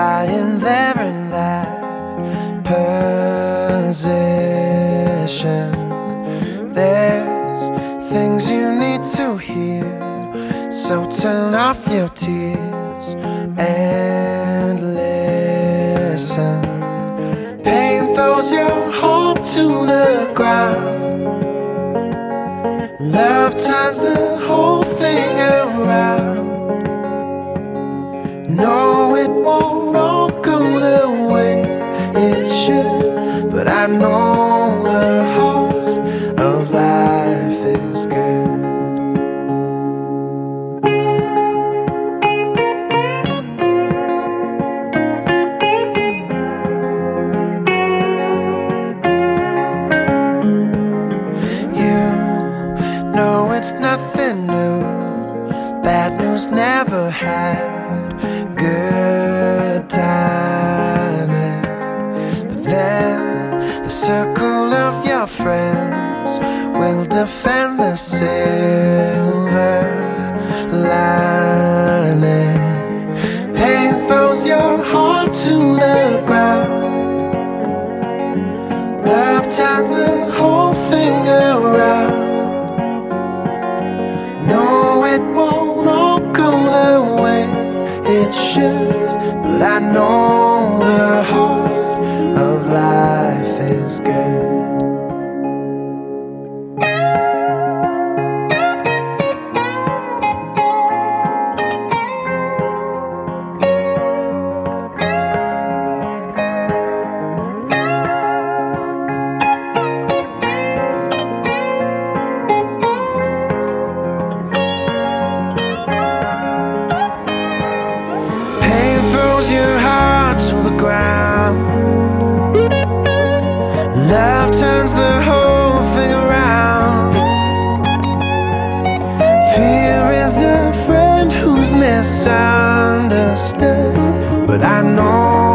lying there in that position. There's things you need to hear, so turn off your tears and listen. Pain throws your heart to the ground. Love turns the whole thing around. No, it won't. I know the heart of life is good. You know it's nothing new. Bad news never had defend the silver lining. Pain throws your heart to the ground. Love ties the whole thing around. No, it won't all go the way it should, but I know Throws your heart to the ground. Love turns the whole thing around. Fear is a friend who's misunderstood, but I know